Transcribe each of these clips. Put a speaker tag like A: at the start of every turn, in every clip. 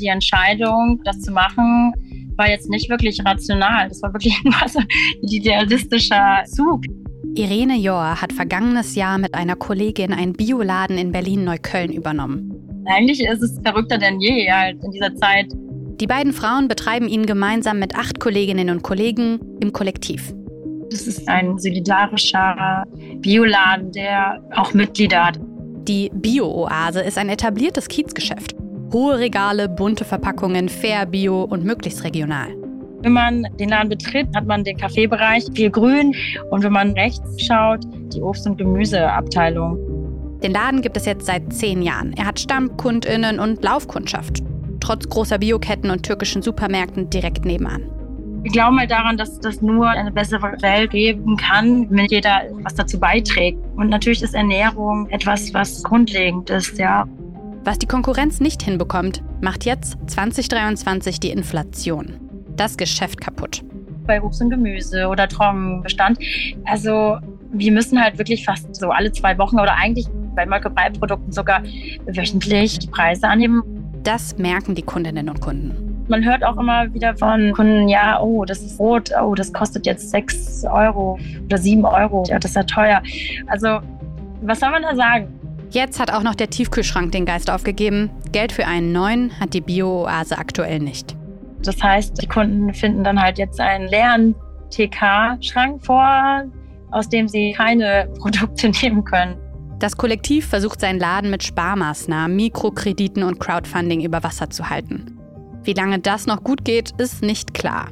A: Die Entscheidung, das zu machen, war jetzt nicht wirklich rational. Das war wirklich ein so idealistischer Zug.
B: Irene Johr hat vergangenes Jahr mit einer Kollegin einen Bioladen in Berlin-Neukölln übernommen.
A: Eigentlich ist es verrückter denn je halt in dieser Zeit.
B: Die beiden Frauen betreiben ihn gemeinsam mit acht Kolleginnen und Kollegen im Kollektiv.
A: Das ist ein solidarischer Bioladen, der auch Mitglieder hat.
B: Die Bio-Oase ist ein etabliertes Kiezgeschäft. Hohe Regale, bunte Verpackungen, fair, bio und möglichst regional.
A: Wenn man den Laden betritt, hat man den Kaffeebereich, viel Grün. Und wenn man rechts schaut, die Obst- und Gemüseabteilung.
B: Den Laden gibt es jetzt seit zehn Jahren. Er hat StammkundInnen und Laufkundschaft. Trotz großer Bioketten und türkischen Supermärkten direkt nebenan.
A: Wir glauben halt daran, dass das nur eine bessere Welt geben kann, wenn jeder was dazu beiträgt. Und natürlich ist Ernährung etwas, was grundlegend ist, ja.
B: Was die Konkurrenz nicht hinbekommt, macht jetzt 2023 die Inflation. Das Geschäft kaputt.
A: Bei Obst und Gemüse oder Trockenbestand. Also wir müssen halt wirklich fast so alle zwei Wochen oder eigentlich bei Molkereiprodukten sogar wöchentlich die Preise anheben.
B: Das merken die Kundinnen und Kunden.
A: Man hört auch immer wieder von Kunden, ja, oh, das ist rot, oh, das kostet jetzt 6 Euro oder 7 Euro. Ja, das ist ja teuer. Also, was soll man da sagen?
B: Jetzt hat auch noch der Tiefkühlschrank den Geist aufgegeben. Geld für einen neuen hat die Bio-Oase aktuell nicht.
A: Das heißt, die Kunden finden dann halt jetzt einen leeren TK-Schrank vor, aus dem sie keine Produkte nehmen können.
B: Das Kollektiv versucht seinen Laden mit Sparmaßnahmen, Mikrokrediten und Crowdfunding über Wasser zu halten. Wie lange das noch gut geht, ist nicht klar.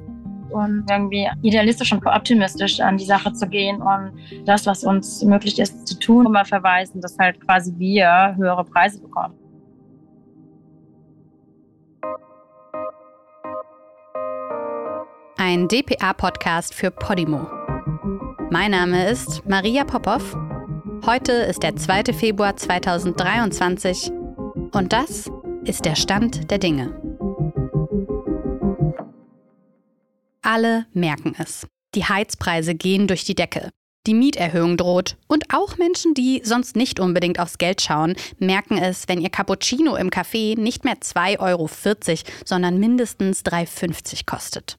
A: Und irgendwie idealistisch und optimistisch an die Sache zu gehen und das, was uns möglich ist, zu tun, immer verweisen, dass halt quasi wir höhere Preise bekommen.
B: Ein DPA-Podcast für Podimo. Mein Name ist Maria Popov Heute ist der 2. Februar 2023 und das ist der Stand der Dinge. Alle merken es. Die Heizpreise gehen durch die Decke. Die Mieterhöhung droht. Und auch Menschen, die sonst nicht unbedingt aufs Geld schauen, merken es, wenn ihr Cappuccino im Café nicht mehr 2,40 Euro, sondern mindestens 3,50 Euro kostet.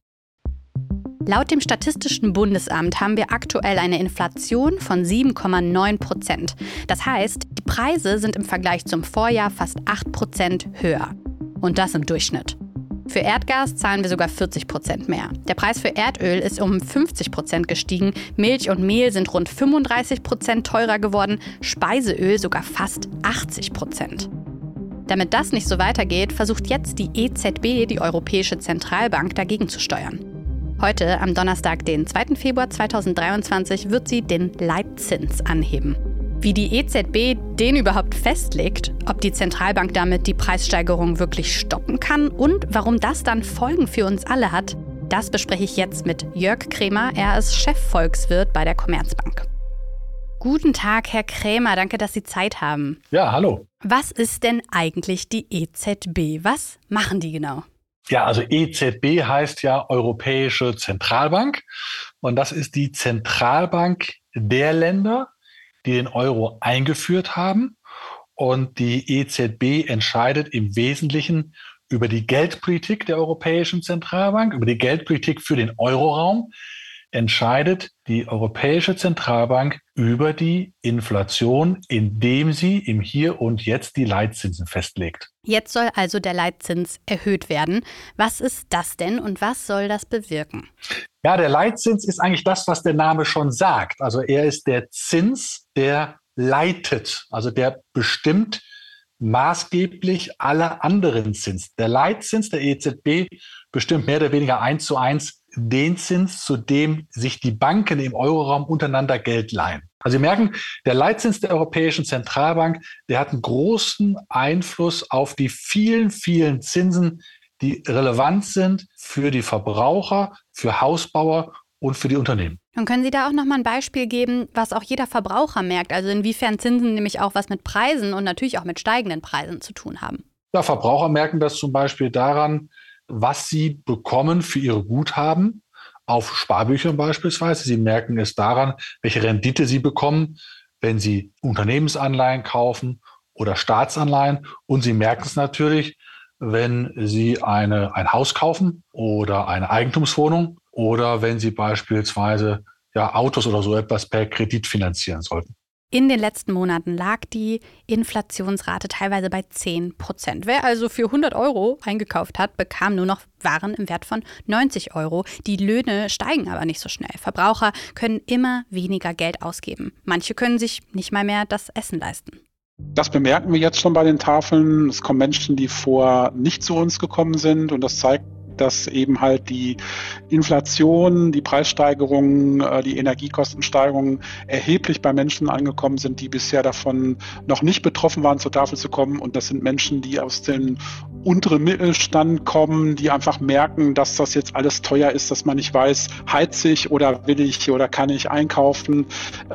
B: Laut dem Statistischen Bundesamt haben wir aktuell eine Inflation von 7,9 Prozent. Das heißt, die Preise sind im Vergleich zum Vorjahr fast 8 Prozent höher. Und das im Durchschnitt. Für Erdgas zahlen wir sogar 40 Prozent mehr. Der Preis für Erdöl ist um 50 Prozent gestiegen, Milch und Mehl sind rund 35 Prozent teurer geworden, Speiseöl sogar fast 80 Prozent. Damit das nicht so weitergeht, versucht jetzt die EZB, die Europäische Zentralbank, dagegen zu steuern. Heute, am Donnerstag, den 2. Februar 2023, wird sie den Leitzins anheben. Wie die EZB den überhaupt festlegt, ob die Zentralbank damit die Preissteigerung wirklich stoppen kann und warum das dann Folgen für uns alle hat, das bespreche ich jetzt mit Jörg Krämer. Er ist Chefvolkswirt bei der Commerzbank. Guten Tag, Herr Krämer. Danke, dass Sie Zeit haben.
C: Ja, hallo.
B: Was ist denn eigentlich die EZB? Was machen die genau?
C: Ja, also EZB heißt ja Europäische Zentralbank. Und das ist die Zentralbank der Länder, die den Euro eingeführt haben. Und die EZB entscheidet im Wesentlichen über die Geldpolitik der Europäischen Zentralbank, über die Geldpolitik für den Euroraum entscheidet die Europäische Zentralbank über die Inflation, indem sie im Hier und Jetzt die Leitzinsen festlegt.
B: Jetzt soll also der Leitzins erhöht werden. Was ist das denn und was soll das bewirken?
C: Ja, der Leitzins ist eigentlich das, was der Name schon sagt. Also er ist der Zins, der leitet, also der bestimmt maßgeblich alle anderen Zins. Der Leitzins der EZB bestimmt mehr oder weniger eins zu eins den Zins, zu dem sich die Banken im Euroraum untereinander Geld leihen. Also Sie merken, der Leitzins der Europäischen Zentralbank, der hat einen großen Einfluss auf die vielen, vielen Zinsen, die relevant sind für die Verbraucher, für Hausbauer und für die Unternehmen.
B: Und können Sie da auch noch mal ein Beispiel geben, was auch jeder Verbraucher merkt? Also inwiefern Zinsen nämlich auch was mit Preisen und natürlich auch mit steigenden Preisen zu tun haben?
C: Ja, Verbraucher merken das zum Beispiel daran, was sie bekommen für ihre Guthaben auf Sparbüchern beispielsweise. Sie merken es daran, welche Rendite sie bekommen, wenn sie Unternehmensanleihen kaufen oder Staatsanleihen. Und sie merken es natürlich, wenn Sie eine, ein Haus kaufen oder eine Eigentumswohnung oder wenn Sie beispielsweise ja, Autos oder so etwas per Kredit finanzieren sollten.
B: In den letzten Monaten lag die Inflationsrate teilweise bei 10 Prozent. Wer also für 100 Euro eingekauft hat, bekam nur noch Waren im Wert von 90 Euro. Die Löhne steigen aber nicht so schnell. Verbraucher können immer weniger Geld ausgeben. Manche können sich nicht mal mehr das Essen leisten.
D: Das bemerken wir jetzt schon bei den Tafeln. Es kommen Menschen, die vor nicht zu uns gekommen sind und das zeigt dass eben halt die Inflation, die Preissteigerungen, äh, die Energiekostensteigerungen erheblich bei Menschen angekommen sind, die bisher davon noch nicht betroffen waren, zur Tafel zu kommen. Und das sind Menschen, die aus dem unteren Mittelstand kommen, die einfach merken, dass das jetzt alles teuer ist, dass man nicht weiß, heize ich oder will ich oder kann ich einkaufen.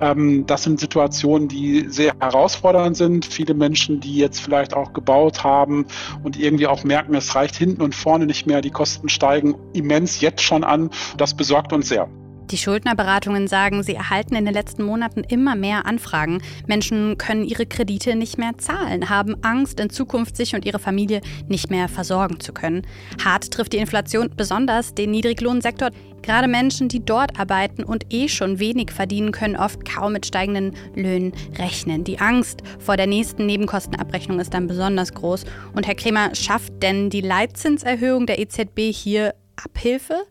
D: Ähm, das sind Situationen, die sehr herausfordernd sind. Viele Menschen, die jetzt vielleicht auch gebaut haben und irgendwie auch merken, es reicht hinten und vorne nicht mehr, die Kosten Kosten steigen immens jetzt schon an. Das besorgt uns sehr.
B: Die Schuldnerberatungen sagen, sie erhalten in den letzten Monaten immer mehr Anfragen. Menschen können ihre Kredite nicht mehr zahlen, haben Angst, in Zukunft sich und ihre Familie nicht mehr versorgen zu können. Hart trifft die Inflation besonders den Niedriglohnsektor. Gerade Menschen, die dort arbeiten und eh schon wenig verdienen, können oft kaum mit steigenden Löhnen rechnen. Die Angst vor der nächsten Nebenkostenabrechnung ist dann besonders groß. Und Herr Kremer, schafft denn die Leitzinserhöhung der EZB hier Abhilfe?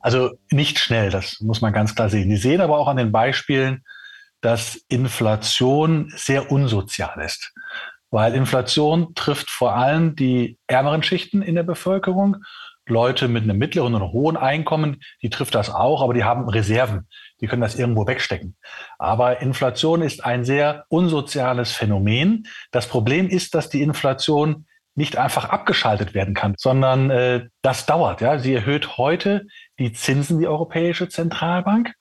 C: Also nicht schnell, das muss man ganz klar sehen. Die sehen aber auch an den Beispielen, dass Inflation sehr unsozial ist. Weil Inflation trifft vor allem die ärmeren Schichten in der Bevölkerung. Leute mit einem mittleren und hohen Einkommen, die trifft das auch, aber die haben Reserven. Die können das irgendwo wegstecken. Aber Inflation ist ein sehr unsoziales Phänomen. Das Problem ist, dass die Inflation nicht einfach abgeschaltet werden kann, sondern äh, das dauert. Ja, sie erhöht heute die Zinsen, die Europäische Zentralbank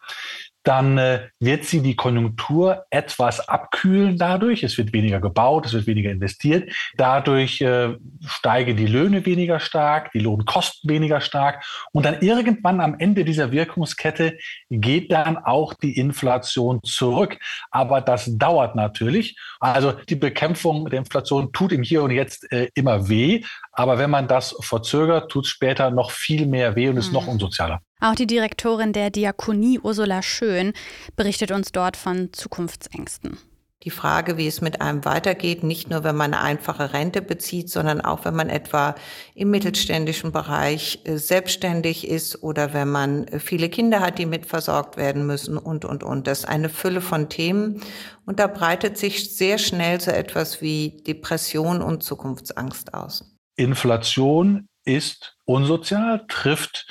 C: dann äh, wird sie die Konjunktur etwas abkühlen dadurch. Es wird weniger gebaut, es wird weniger investiert. Dadurch äh, steigen die Löhne weniger stark, die Lohnkosten weniger stark. Und dann irgendwann am Ende dieser Wirkungskette geht dann auch die Inflation zurück. Aber das dauert natürlich. Also die Bekämpfung der Inflation tut im Hier und Jetzt äh, immer weh. Aber wenn man das verzögert, tut es später noch viel mehr weh und ist mhm. noch unsozialer.
B: Auch die Direktorin der Diakonie Ursula Schön berichtet uns dort von Zukunftsängsten.
E: Die Frage, wie es mit einem weitergeht, nicht nur wenn man eine einfache Rente bezieht, sondern auch wenn man etwa im mittelständischen Bereich äh, selbstständig ist oder wenn man äh, viele Kinder hat, die mitversorgt werden müssen und, und, und. Das ist eine Fülle von Themen. Und da breitet sich sehr schnell so etwas wie Depression und Zukunftsangst aus.
C: Inflation ist unsozial, trifft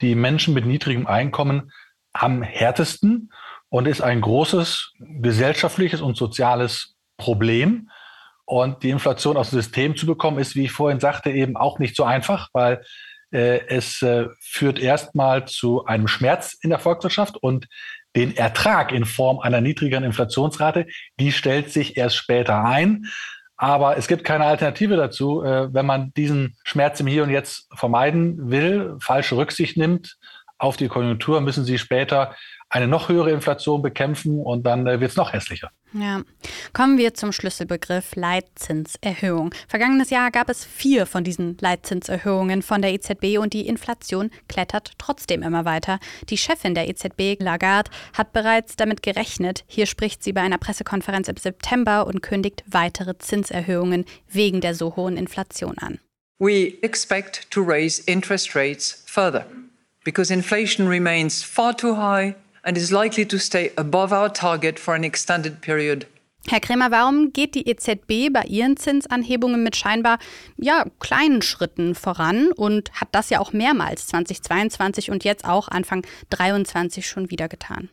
C: die Menschen mit niedrigem Einkommen am härtesten und ist ein großes gesellschaftliches und soziales Problem. Und die Inflation aus dem System zu bekommen, ist, wie ich vorhin sagte, eben auch nicht so einfach, weil äh, es äh, führt erstmal zu einem Schmerz in der Volkswirtschaft und den Ertrag in Form einer niedrigeren Inflationsrate, die stellt sich erst später ein. Aber es gibt keine Alternative dazu, äh, wenn man diesen Schmerz im Hier und Jetzt vermeiden will, falsche Rücksicht nimmt auf die Konjunktur, müssen sie später eine noch höhere Inflation bekämpfen und dann äh, wird es noch hässlicher.
B: Ja. Kommen wir zum Schlüsselbegriff Leitzinserhöhung. Vergangenes Jahr gab es vier von diesen Leitzinserhöhungen von der EZB und die Inflation klettert trotzdem immer weiter. Die Chefin der EZB, Lagarde, hat bereits damit gerechnet. Hier spricht sie bei einer Pressekonferenz im September und kündigt weitere Zinserhöhungen wegen der so hohen Inflation an.
F: We expect to raise interest rates further because inflation remains far too high and is likely to stay above our target for an extended period.
B: Herr Kremer, warum geht die EZB bei ihren Zinsanhebungen mit scheinbar ja, kleinen Schritten voran und hat das ja auch mehrmals 2022 und jetzt auch Anfang 2023 schon wieder getan?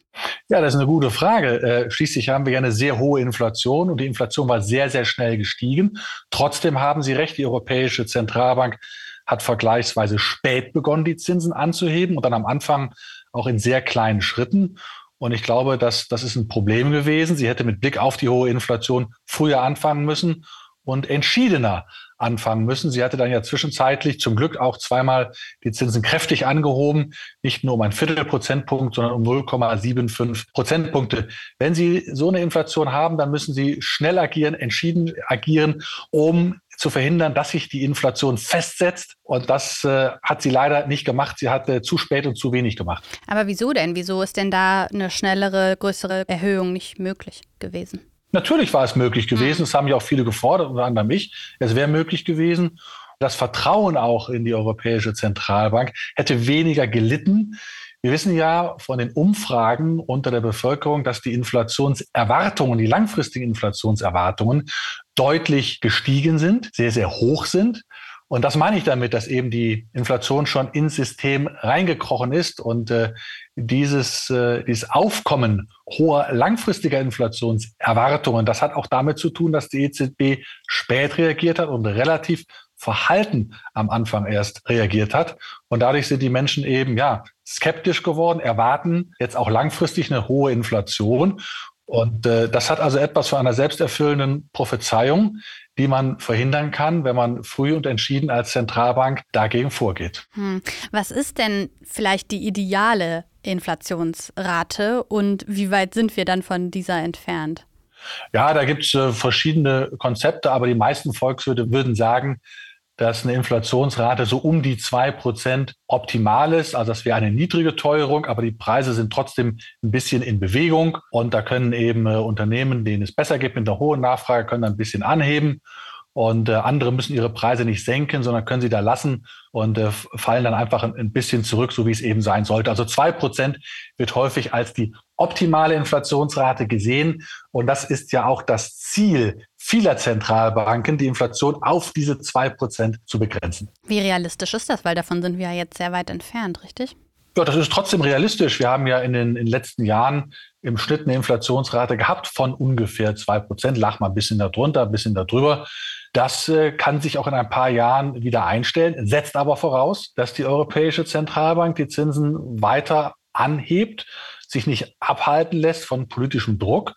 C: Ja, das ist eine gute Frage. Äh, schließlich haben wir ja eine sehr hohe Inflation und die Inflation war sehr, sehr schnell gestiegen. Trotzdem haben Sie recht, die Europäische Zentralbank hat vergleichsweise spät begonnen, die Zinsen anzuheben und dann am Anfang auch in sehr kleinen Schritten. Und ich glaube, dass das ist ein Problem gewesen. Sie hätte mit Blick auf die hohe Inflation früher anfangen müssen und entschiedener anfangen müssen. Sie hatte dann ja zwischenzeitlich zum Glück auch zweimal die Zinsen kräftig angehoben, nicht nur um ein Viertelprozentpunkt, sondern um 0,75 Prozentpunkte. Wenn Sie so eine Inflation haben, dann müssen Sie schnell agieren, entschieden agieren, um zu verhindern, dass sich die Inflation festsetzt. Und das äh, hat sie leider nicht gemacht. Sie hat äh, zu spät und zu wenig gemacht.
B: Aber wieso denn? Wieso ist denn da eine schnellere, größere Erhöhung nicht möglich gewesen?
C: Natürlich war es möglich gewesen. Das haben ja auch viele gefordert, unter anderem ich. Es wäre möglich gewesen. Das Vertrauen auch in die Europäische Zentralbank hätte weniger gelitten. Wir wissen ja von den Umfragen unter der Bevölkerung, dass die Inflationserwartungen, die langfristigen Inflationserwartungen deutlich gestiegen sind, sehr, sehr hoch sind. Und das meine ich damit, dass eben die Inflation schon ins System reingekrochen ist und äh, dieses, äh, dieses Aufkommen hoher langfristiger Inflationserwartungen, das hat auch damit zu tun, dass die EZB spät reagiert hat und relativ verhalten am Anfang erst reagiert hat. Und dadurch sind die Menschen eben, ja, skeptisch geworden, erwarten jetzt auch langfristig eine hohe Inflation. Und äh, das hat also etwas von einer selbsterfüllenden Prophezeiung, die man verhindern kann, wenn man früh und entschieden als Zentralbank dagegen vorgeht.
B: Hm. Was ist denn vielleicht die ideale Inflationsrate und wie weit sind wir dann von dieser entfernt?
C: Ja, da gibt es äh, verschiedene Konzepte, aber die meisten Volkswirte würden sagen, dass eine Inflationsrate so um die zwei Prozent optimal ist. Also das wäre eine niedrige Teuerung, aber die Preise sind trotzdem ein bisschen in Bewegung. Und da können eben äh, Unternehmen, denen es besser geht mit einer hohen Nachfrage, können ein bisschen anheben. Und äh, andere müssen ihre Preise nicht senken, sondern können sie da lassen und äh, fallen dann einfach ein, ein, bisschen zurück, so wie es eben sein sollte. Also zwei Prozent wird häufig als die optimale Inflationsrate gesehen. Und das ist ja auch das Ziel vieler Zentralbanken, die Inflation auf diese zwei Prozent zu begrenzen.
B: Wie realistisch ist das? Weil davon sind wir ja jetzt sehr weit entfernt, richtig?
C: Ja, das ist trotzdem realistisch. Wir haben ja in den, in den letzten Jahren im Schnitt eine Inflationsrate gehabt von ungefähr zwei Prozent, lag mal ein bisschen darunter, ein bisschen darüber. Das äh, kann sich auch in ein paar Jahren wieder einstellen, setzt aber voraus, dass die Europäische Zentralbank die Zinsen weiter anhebt, sich nicht abhalten lässt von politischem Druck.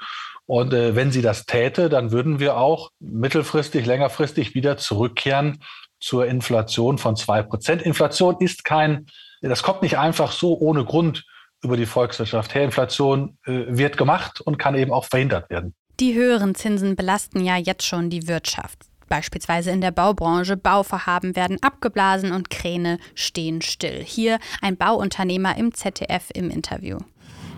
C: Und äh, wenn sie das täte, dann würden wir auch mittelfristig, längerfristig wieder zurückkehren zur Inflation von zwei Prozent. Inflation ist kein, das kommt nicht einfach so ohne Grund über die Volkswirtschaft her. Inflation äh, wird gemacht und kann eben auch verhindert werden.
B: Die höheren Zinsen belasten ja jetzt schon die Wirtschaft. Beispielsweise in der Baubranche. Bauvorhaben werden abgeblasen und Kräne stehen still. Hier ein Bauunternehmer im ZDF im Interview.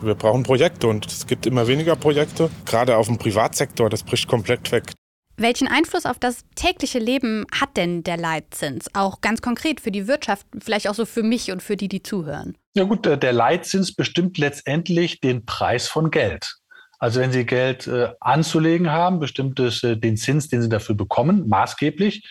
G: Wir brauchen Projekte und es gibt immer weniger Projekte. Gerade auf dem Privatsektor, das bricht komplett weg.
B: Welchen Einfluss auf das tägliche Leben hat denn der Leitzins? Auch ganz konkret für die Wirtschaft, vielleicht auch so für mich und für die, die zuhören.
C: Ja gut, der Leitzins bestimmt letztendlich den Preis von Geld. Also wenn Sie Geld äh, anzulegen haben, bestimmt es äh, den Zins, den Sie dafür bekommen, maßgeblich.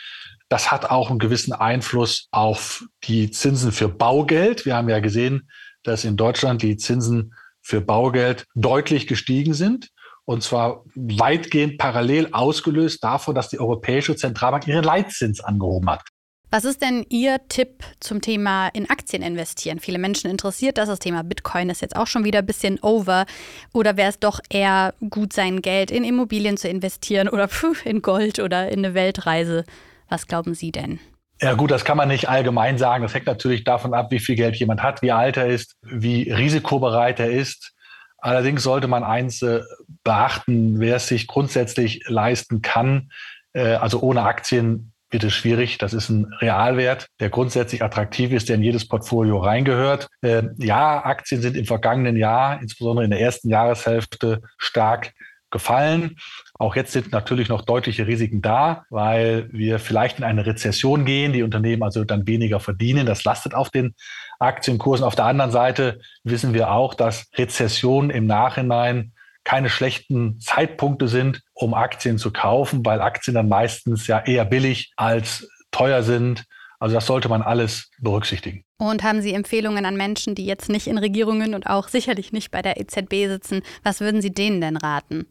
C: Das hat auch einen gewissen Einfluss auf die Zinsen für Baugeld. Wir haben ja gesehen, dass in Deutschland die Zinsen für Baugeld deutlich gestiegen sind. Und zwar weitgehend parallel ausgelöst davon, dass die Europäische Zentralbank ihren Leitzins angehoben hat.
B: Was ist denn Ihr Tipp zum Thema in Aktien investieren? Viele Menschen interessiert das. Das Thema Bitcoin ist jetzt auch schon wieder ein bisschen over. Oder wäre es doch eher gut, sein Geld in Immobilien zu investieren oder in Gold oder in eine Weltreise? Was glauben Sie denn?
C: Ja gut, das kann man nicht allgemein sagen. Das hängt natürlich davon ab, wie viel Geld jemand hat, wie alt er ist, wie risikobereit er ist. Allerdings sollte man eins äh, beachten, wer es sich grundsätzlich leisten kann, äh, also ohne Aktien wird es schwierig. Das ist ein Realwert, der grundsätzlich attraktiv ist, der in jedes Portfolio reingehört. Äh, ja, Aktien sind im vergangenen Jahr, insbesondere in der ersten Jahreshälfte, stark gefallen. Auch jetzt sind natürlich noch deutliche Risiken da, weil wir vielleicht in eine Rezession gehen, die Unternehmen also dann weniger verdienen. Das lastet auf den Aktienkursen. Auf der anderen Seite wissen wir auch, dass Rezessionen im Nachhinein keine schlechten Zeitpunkte sind, um Aktien zu kaufen, weil Aktien dann meistens ja eher billig als teuer sind. Also das sollte man alles berücksichtigen.
B: Und haben Sie Empfehlungen an Menschen, die jetzt nicht in Regierungen und auch sicherlich nicht bei der EZB sitzen? Was würden Sie denen denn raten?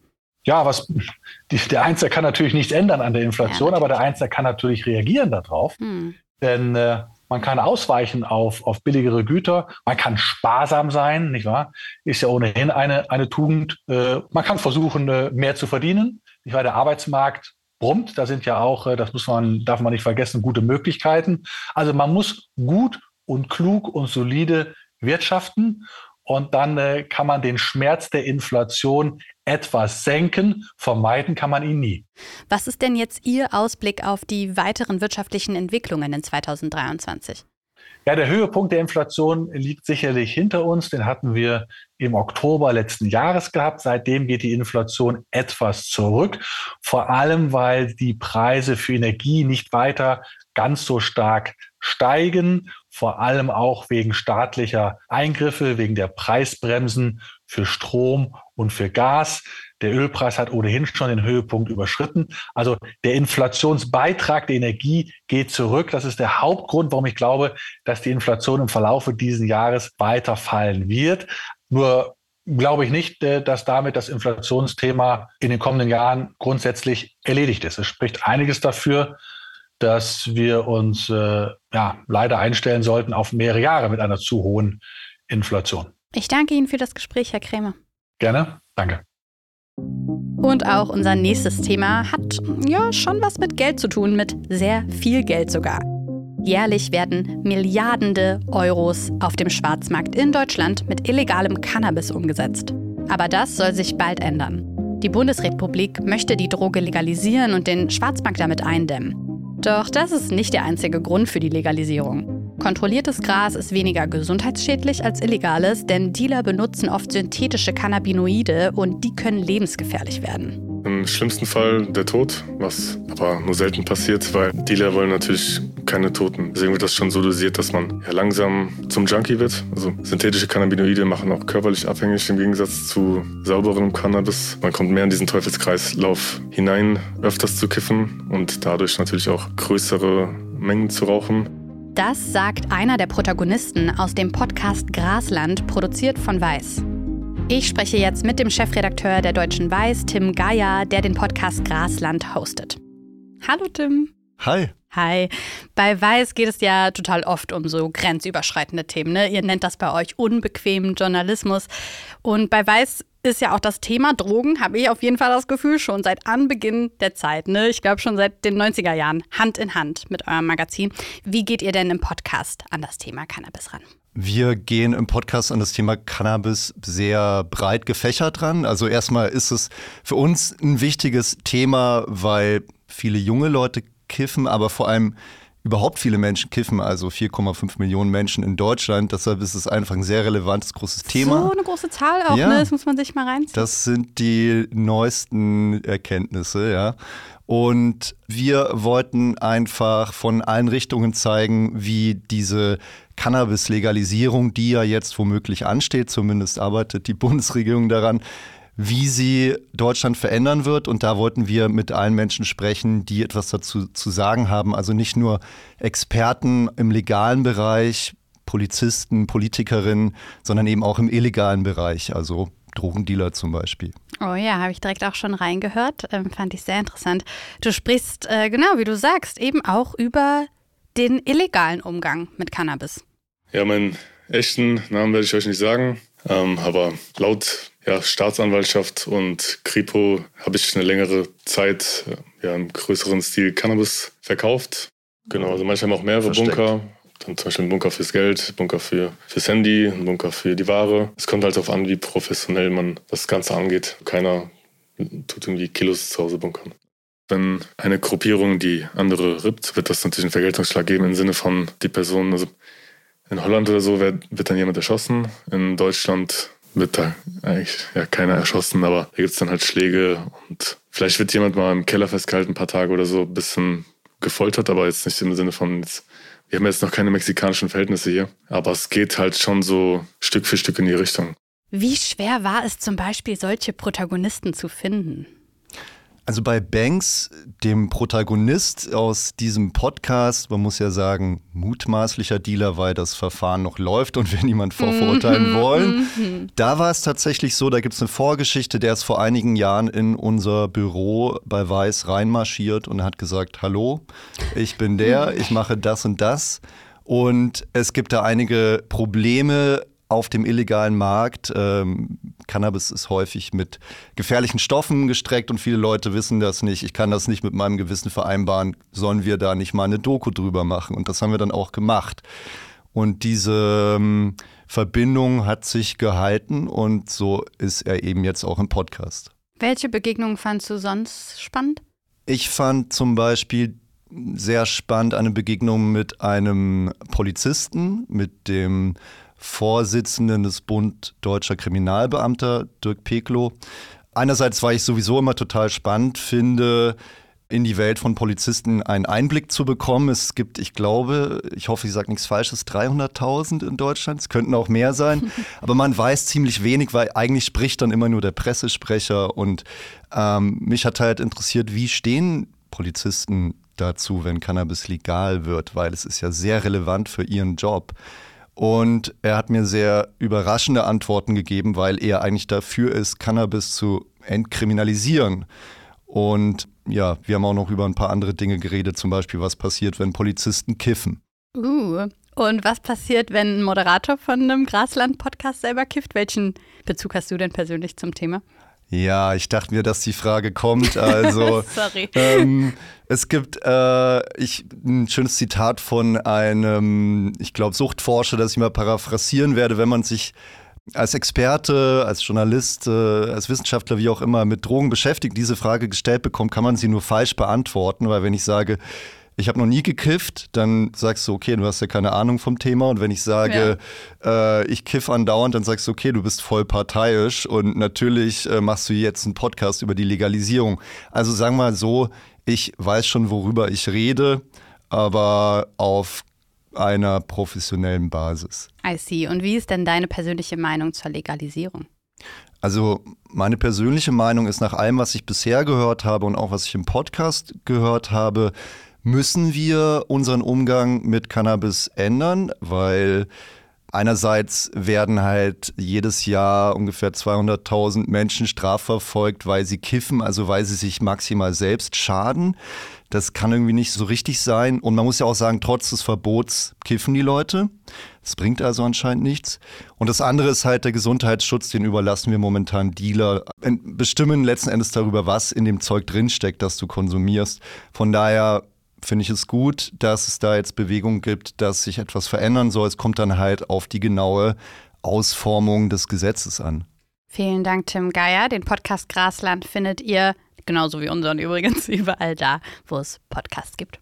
C: Ja, was die, der Einzelne kann natürlich nichts ändern an der Inflation, ja, aber der Einzelne kann natürlich reagieren darauf. Hm. Denn äh, man kann ausweichen auf, auf billigere Güter. Man kann sparsam sein, nicht wahr? Ist ja ohnehin eine, eine Tugend. Äh, man kann versuchen, äh, mehr zu verdienen. Nicht wahr? Der Arbeitsmarkt brummt. Da sind ja auch, äh, das muss man, darf man nicht vergessen, gute Möglichkeiten. Also man muss gut und klug und solide wirtschaften. Und dann äh, kann man den Schmerz der Inflation etwas senken. Vermeiden kann man ihn nie.
B: Was ist denn jetzt Ihr Ausblick auf die weiteren wirtschaftlichen Entwicklungen in 2023?
C: Ja, der Höhepunkt der Inflation liegt sicherlich hinter uns. Den hatten wir im Oktober letzten Jahres gehabt. Seitdem geht die Inflation etwas zurück. Vor allem, weil die Preise für Energie nicht weiter ganz so stark steigen, vor allem auch wegen staatlicher Eingriffe, wegen der Preisbremsen für Strom und für Gas. Der Ölpreis hat ohnehin schon den Höhepunkt überschritten. Also der Inflationsbeitrag der Energie geht zurück. Das ist der Hauptgrund, warum ich glaube, dass die Inflation im Verlaufe dieses Jahres weiter fallen wird. Nur glaube ich nicht, äh, dass damit das Inflationsthema in den kommenden Jahren grundsätzlich erledigt ist. Es spricht einiges dafür, dass wir uns äh, ja, leider einstellen sollten auf mehrere Jahre mit einer zu hohen Inflation.
B: Ich danke Ihnen für das Gespräch, Herr Krämer.
C: Gerne, danke.
B: Und auch unser nächstes Thema hat ja schon was mit Geld zu tun, mit sehr viel Geld sogar. Jährlich werden Milliardende Euros auf dem Schwarzmarkt in Deutschland mit illegalem Cannabis umgesetzt. Aber das soll sich bald ändern. Die Bundesrepublik möchte die Droge legalisieren und den Schwarzmarkt damit eindämmen. Doch das ist nicht der einzige Grund für die Legalisierung. Kontrolliertes Gras ist weniger gesundheitsschädlich als illegales, denn Dealer benutzen oft synthetische Cannabinoide und die können lebensgefährlich werden.
H: Im schlimmsten Fall der Tod, was aber nur selten passiert, weil Dealer wollen natürlich keine Toten. Deswegen wird das schon so dosiert, dass man ja langsam zum Junkie wird. Also synthetische Cannabinoide machen auch körperlich abhängig im Gegensatz zu sauberem Cannabis. Man kommt mehr in diesen Teufelskreislauf hinein, öfters zu kiffen und dadurch natürlich auch größere Mengen zu rauchen.
B: Das sagt einer der Protagonisten aus dem Podcast Grasland, produziert von Weiß. Ich spreche jetzt mit dem Chefredakteur der Deutschen Weiß, Tim Geier, der den Podcast Grasland hostet. Hallo Tim.
I: Hi.
B: Hi. Bei Weiß geht es ja total oft um so grenzüberschreitende Themen. Ne? Ihr nennt das bei euch unbequemen Journalismus. Und bei Weiß ist ja auch das Thema Drogen, habe ich auf jeden Fall das Gefühl, schon seit Anbeginn der Zeit. Ne? Ich glaube schon seit den 90er Jahren Hand in Hand mit eurem Magazin. Wie geht ihr denn im Podcast an das Thema Cannabis ran?
I: Wir gehen im Podcast an das Thema Cannabis sehr breit gefächert ran. Also erstmal ist es für uns ein wichtiges Thema, weil viele junge Leute kiffen, aber vor allem überhaupt viele Menschen kiffen, also 4,5 Millionen Menschen in Deutschland. Deshalb ist es einfach ein sehr relevantes, großes Thema.
B: So eine große Zahl auch, ja, ne? Das muss man sich mal reinziehen.
I: Das sind die neuesten Erkenntnisse, ja. Und wir wollten einfach von allen Richtungen zeigen, wie diese Cannabis-Legalisierung, die ja jetzt womöglich ansteht, zumindest arbeitet die Bundesregierung daran, wie sie Deutschland verändern wird. Und da wollten wir mit allen Menschen sprechen, die etwas dazu zu sagen haben. Also nicht nur Experten im legalen Bereich, Polizisten, Politikerinnen, sondern eben auch im illegalen Bereich. Also Drogendealer zum Beispiel.
B: Oh ja, habe ich direkt auch schon reingehört. Ähm, fand ich sehr interessant. Du sprichst, äh, genau wie du sagst, eben auch über den illegalen Umgang mit Cannabis.
H: Ja, meinen echten Namen werde ich euch nicht sagen, ähm, aber laut ja, Staatsanwaltschaft und Kripo habe ich eine längere Zeit ja, im größeren Stil Cannabis verkauft. Genau, also manche haben auch mehrere Versteckt. Bunker. Dann zum Beispiel ein Bunker fürs Geld, Bunker für, fürs Handy, ein Bunker für die Ware. Es kommt halt darauf an, wie professionell man das Ganze angeht. Keiner tut irgendwie Kilos zu Hause bunkern. Wenn eine Gruppierung die andere rippt, wird das natürlich einen Vergeltungsschlag geben im Sinne von die Person, also in Holland oder so wird, wird dann jemand erschossen. In Deutschland wird da eigentlich ja keiner erschossen, aber da gibt es dann halt Schläge und vielleicht wird jemand mal im Keller festgehalten, ein paar Tage oder so, ein bisschen gefoltert, aber jetzt nicht im Sinne von, jetzt, wir haben jetzt noch keine mexikanischen Verhältnisse hier, aber es geht halt schon so Stück für Stück in die Richtung.
B: Wie schwer war es zum Beispiel, solche Protagonisten zu finden?
I: Also bei Banks, dem Protagonist aus diesem Podcast, man muss ja sagen, mutmaßlicher Dealer, weil das Verfahren noch läuft und wir niemand vorverurteilen mhm. wollen. Mhm. Da war es tatsächlich so, da gibt es eine Vorgeschichte, der ist vor einigen Jahren in unser Büro bei Weiß reinmarschiert und hat gesagt, hallo, ich bin der, ich mache das und das. Und es gibt da einige Probleme auf dem illegalen Markt. Ähm, Cannabis ist häufig mit gefährlichen Stoffen gestreckt und viele Leute wissen das nicht. Ich kann das nicht mit meinem Gewissen vereinbaren. Sollen wir da nicht mal eine Doku drüber machen? Und das haben wir dann auch gemacht. Und diese ähm, Verbindung hat sich gehalten und so ist er eben jetzt auch im Podcast.
B: Welche Begegnungen fandst du sonst spannend?
I: Ich fand zum Beispiel sehr spannend eine Begegnung mit einem Polizisten, mit dem Vorsitzenden des Bund Deutscher Kriminalbeamter, Dirk Peklo. Einerseits, weil ich sowieso immer total spannend finde, in die Welt von Polizisten einen Einblick zu bekommen. Es gibt, ich glaube, ich hoffe, ich sage nichts Falsches, 300.000 in Deutschland. Es könnten auch mehr sein. Aber man weiß ziemlich wenig, weil eigentlich spricht dann immer nur der Pressesprecher. Und ähm, mich hat halt interessiert, wie stehen Polizisten dazu, wenn Cannabis legal wird, weil es ist ja sehr relevant für ihren Job. Und er hat mir sehr überraschende Antworten gegeben, weil er eigentlich dafür ist, Cannabis zu entkriminalisieren. Und ja, wir haben auch noch über ein paar andere Dinge geredet, zum Beispiel, was passiert, wenn Polizisten kiffen.
B: Uh, und was passiert, wenn ein Moderator von einem Grasland-Podcast selber kifft? Welchen Bezug hast du denn persönlich zum Thema?
I: Ja, ich dachte mir, dass die Frage kommt. Also, Sorry. Ähm, es gibt äh, ich, ein schönes Zitat von einem, ich glaube, Suchtforscher, das ich mal paraphrasieren werde, wenn man sich als Experte, als Journalist, äh, als Wissenschaftler, wie auch immer, mit Drogen beschäftigt, diese Frage gestellt bekommt, kann man sie nur falsch beantworten, weil wenn ich sage, ich habe noch nie gekifft, dann sagst du, okay, du hast ja keine Ahnung vom Thema. Und wenn ich sage, ja. äh, ich kiff andauernd, dann sagst du, okay, du bist voll parteiisch und natürlich äh, machst du jetzt einen Podcast über die Legalisierung. Also sagen wir mal so, ich weiß schon, worüber ich rede, aber auf einer professionellen Basis.
B: I see. Und wie ist denn deine persönliche Meinung zur Legalisierung?
I: Also meine persönliche Meinung ist nach allem, was ich bisher gehört habe und auch was ich im Podcast gehört habe, müssen wir unseren Umgang mit Cannabis ändern, weil einerseits werden halt jedes Jahr ungefähr 200.000 Menschen strafverfolgt, weil sie kiffen, also weil sie sich maximal selbst schaden. Das kann irgendwie nicht so richtig sein. Und man muss ja auch sagen, trotz des Verbots kiffen die Leute. Das bringt also anscheinend nichts. Und das andere ist halt der Gesundheitsschutz, den überlassen wir momentan Dealer. Bestimmen letzten Endes darüber, was in dem Zeug drinsteckt, das du konsumierst. Von daher finde ich es gut, dass es da jetzt Bewegung gibt, dass sich etwas verändern soll. Es kommt dann halt auf die genaue Ausformung des Gesetzes an.
B: Vielen Dank, Tim Geier. Den Podcast Grasland findet ihr Genauso wie unseren übrigens überall da, wo es Podcasts gibt.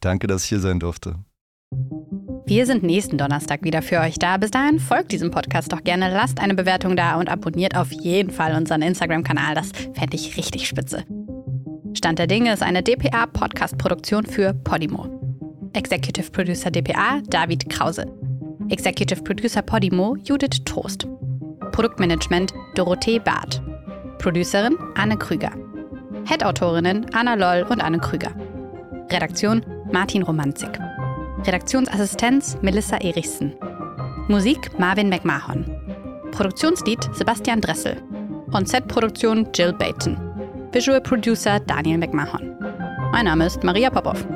I: Danke, dass ich hier sein durfte.
B: Wir sind nächsten Donnerstag wieder für euch da. Bis dahin folgt diesem Podcast doch gerne, lasst eine Bewertung da und abonniert auf jeden Fall unseren Instagram-Kanal. Das fände ich richtig spitze. Stand der Dinge ist eine DPA-Podcast-Produktion für Podimo. Executive Producer DPA David Krause. Executive Producer Podimo Judith Trost. Produktmanagement Dorothee Barth. Producerin Anne Krüger. Head-Autorinnen Anna Loll und Anne Krüger. Redaktion Martin Romanzik. Redaktionsassistenz Melissa Erichsen. Musik Marvin McMahon. Produktionslied Sebastian Dressel. On-Set-Produktion Jill Baton. Visual Producer Daniel McMahon. Mein Name ist Maria Popov.